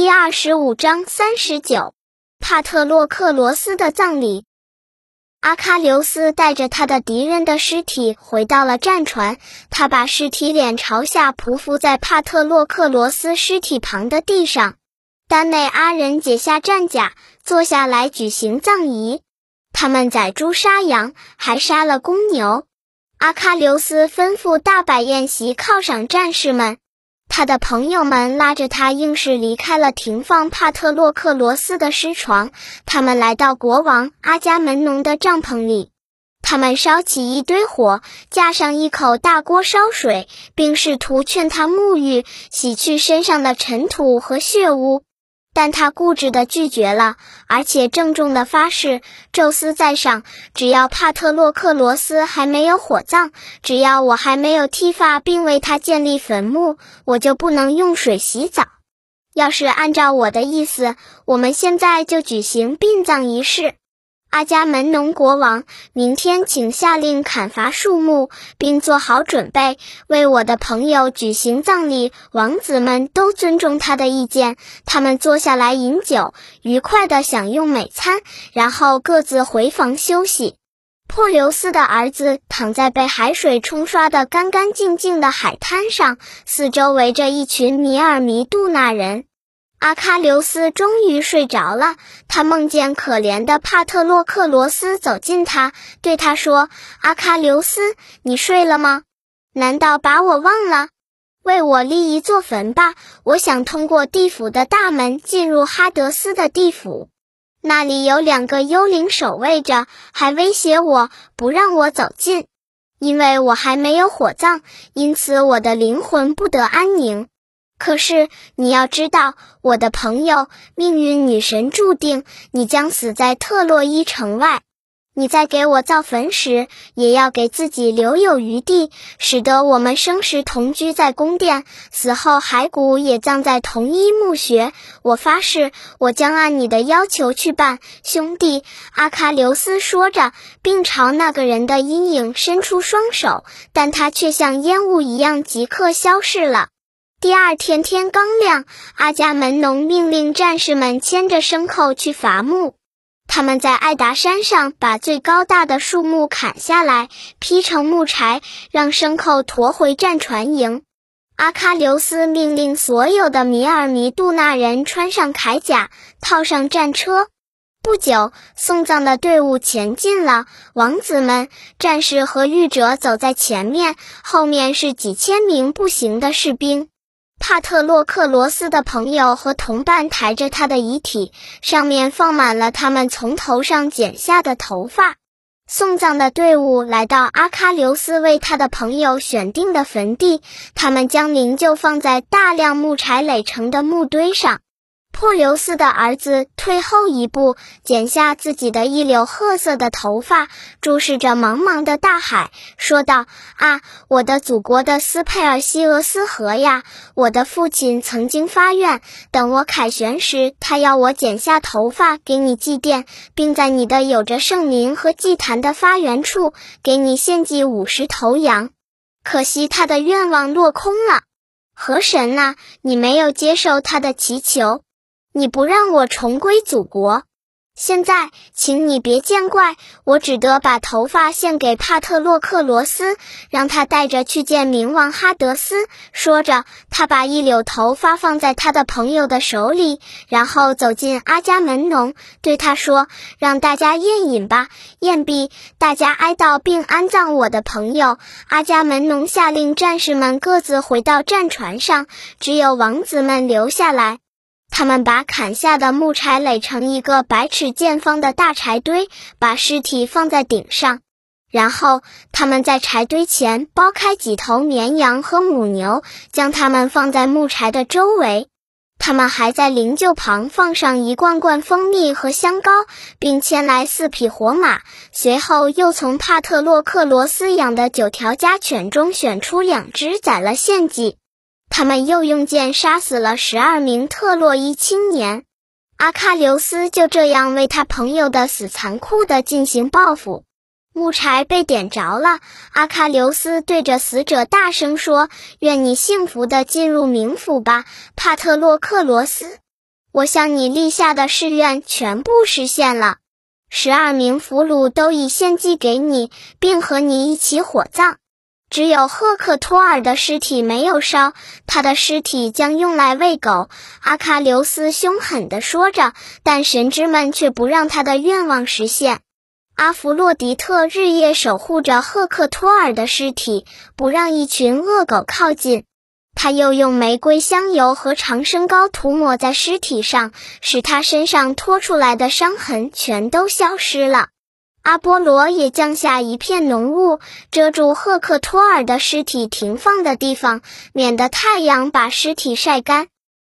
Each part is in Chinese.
第二十五章三十九，帕特洛克罗斯的葬礼。阿喀琉斯带着他的敌人的尸体回到了战船，他把尸体脸朝下匍匐在帕特洛克罗斯尸体旁的地上。丹内阿人解下战甲，坐下来举行葬仪。他们宰猪杀羊，还杀了公牛。阿喀琉斯吩咐大摆宴席犒赏战士们。他的朋友们拉着他，硬是离开了停放帕特洛克罗斯的尸床。他们来到国王阿伽门农的帐篷里，他们烧起一堆火，架上一口大锅烧水，并试图劝他沐浴，洗去身上的尘土和血污。但他固执地拒绝了，而且郑重地发誓：宙斯在上，只要帕特洛克罗斯还没有火葬，只要我还没有剃发并为他建立坟墓，我就不能用水洗澡。要是按照我的意思，我们现在就举行殡葬仪式。阿伽门农国王，明天请下令砍伐树木，并做好准备为我的朋友举行葬礼。王子们都尊重他的意见，他们坐下来饮酒，愉快地享用美餐，然后各自回房休息。珀留斯的儿子躺在被海水冲刷得干干净净的海滩上，四周围着一群米尔弥杜那人。阿喀琉斯终于睡着了。他梦见可怜的帕特洛克罗斯走近他，对他说：“阿喀琉斯，你睡了吗？难道把我忘了？为我立一座坟吧！我想通过地府的大门进入哈德斯的地府，那里有两个幽灵守卫着，还威胁我不让我走近，因为我还没有火葬，因此我的灵魂不得安宁。”可是你要知道，我的朋友，命运女神注定你将死在特洛伊城外。你在给我造坟时，也要给自己留有余地，使得我们生时同居在宫殿，死后骸骨也葬在同一墓穴。我发誓，我将按你的要求去办，兄弟。阿喀琉斯说着，并朝那个人的阴影伸出双手，但他却像烟雾一样即刻消逝了。第二天天刚亮，阿伽门农命令战士们牵着牲口去伐木。他们在艾达山上把最高大的树木砍下来，劈成木柴，让牲口驮回战船营。阿喀琉斯命令所有的米尔弥杜纳人穿上铠甲，套上战车。不久，送葬的队伍前进了。王子们、战士和御者走在前面，后面是几千名步行的士兵。帕特洛克罗斯的朋友和同伴抬着他的遗体，上面放满了他们从头上剪下的头发。送葬的队伍来到阿喀琉斯为他的朋友选定的坟地，他们将灵柩放在大量木柴垒成的木堆上。珀留斯的儿子退后一步，剪下自己的一绺褐色的头发，注视着茫茫的大海，说道：“啊，我的祖国的斯佩尔西俄斯河呀！我的父亲曾经发愿，等我凯旋时，他要我剪下头发给你祭奠，并在你的有着圣灵和祭坛的发源处给你献祭五十头羊。可惜他的愿望落空了。河神呐，你没有接受他的祈求。”你不让我重归祖国，现在，请你别见怪，我只得把头发献给帕特洛克罗斯，让他带着去见冥王哈德斯。说着，他把一绺头发放在他的朋友的手里，然后走进阿伽门农，对他说：“让大家宴饮吧。”宴毕，大家哀悼并安葬我的朋友。阿伽门农下令战士们各自回到战船上，只有王子们留下来。他们把砍下的木柴垒成一个百尺见方的大柴堆，把尸体放在顶上。然后，他们在柴堆前剥开几头绵羊和母牛，将它们放在木柴的周围。他们还在灵柩旁放上一罐罐蜂蜜和香膏，并牵来四匹活马。随后，又从帕特洛克罗斯养的九条家犬中选出两只宰了献祭。他们又用剑杀死了十二名特洛伊青年，阿喀琉斯就这样为他朋友的死残酷地进行报复。木柴被点着了，阿喀琉斯对着死者大声说：“愿你幸福地进入冥府吧，帕特洛克罗斯。”我向你立下的誓愿全部实现了。十二名俘虏都已献祭给你，并和你一起火葬。只有赫克托尔的尸体没有烧，他的尸体将用来喂狗。阿喀琉斯凶狠地说着，但神之们却不让他的愿望实现。阿弗洛狄特日夜守护着赫克托尔的尸体，不让一群恶狗靠近。他又用玫瑰香油和长生膏涂抹在尸体上，使他身上拖出来的伤痕全都消失了。阿波罗也降下一片浓雾，遮住赫克托尔的尸体停放的地方，免得太阳把尸体晒干。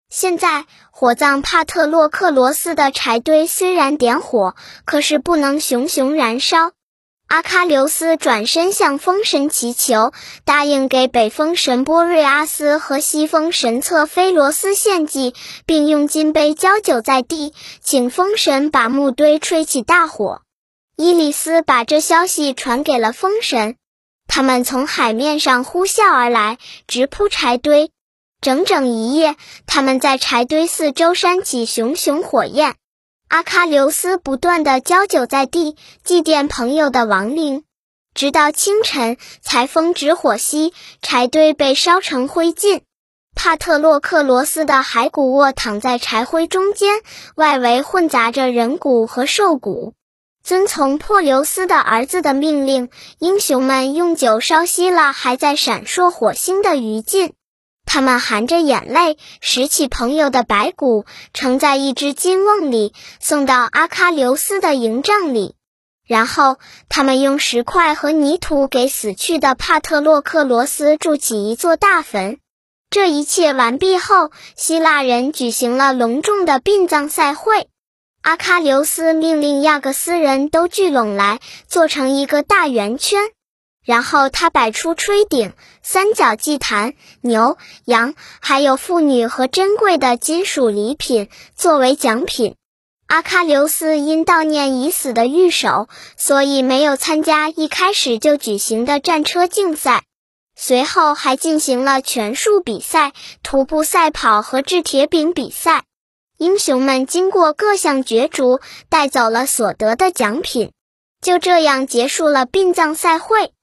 现在，火葬帕特洛克罗斯的柴堆虽然点火，可是不能熊熊燃烧。阿喀琉斯转身向风神祈求，答应给北风神波瑞阿斯和西风神策菲罗斯献祭，并用金杯浇酒在地，请风神把木堆吹起大火。伊里斯把这消息传给了风神，他们从海面上呼啸而来，直扑柴堆。整整一夜，他们在柴堆四周煽起熊熊火焰。阿喀琉斯不断地浇酒在地，祭奠朋友的亡灵，直到清晨才风止火熄，柴堆被烧成灰烬。帕特洛克罗斯的骸骨卧躺在柴灰中间，外围混杂着人骨和兽骨。遵从珀留斯的儿子的命令，英雄们用酒烧熄了还在闪烁火星的余烬。他们含着眼泪拾起朋友的白骨，盛在一只金瓮里，送到阿喀琉斯的营帐里。然后，他们用石块和泥土给死去的帕特洛克罗斯筑起一座大坟。这一切完毕后，希腊人举行了隆重的殡葬赛会。阿喀琉斯命令亚各斯人都聚拢来，做成一个大圆圈。然后他摆出吹顶、三角祭坛、牛、羊，还有妇女和珍贵的金属礼品作为奖品。阿喀琉斯因悼念已死的御手，所以没有参加一开始就举行的战车竞赛。随后还进行了拳术比赛、徒步赛跑和掷铁饼比赛。英雄们经过各项角逐，带走了所得的奖品。就这样结束了殡葬赛会。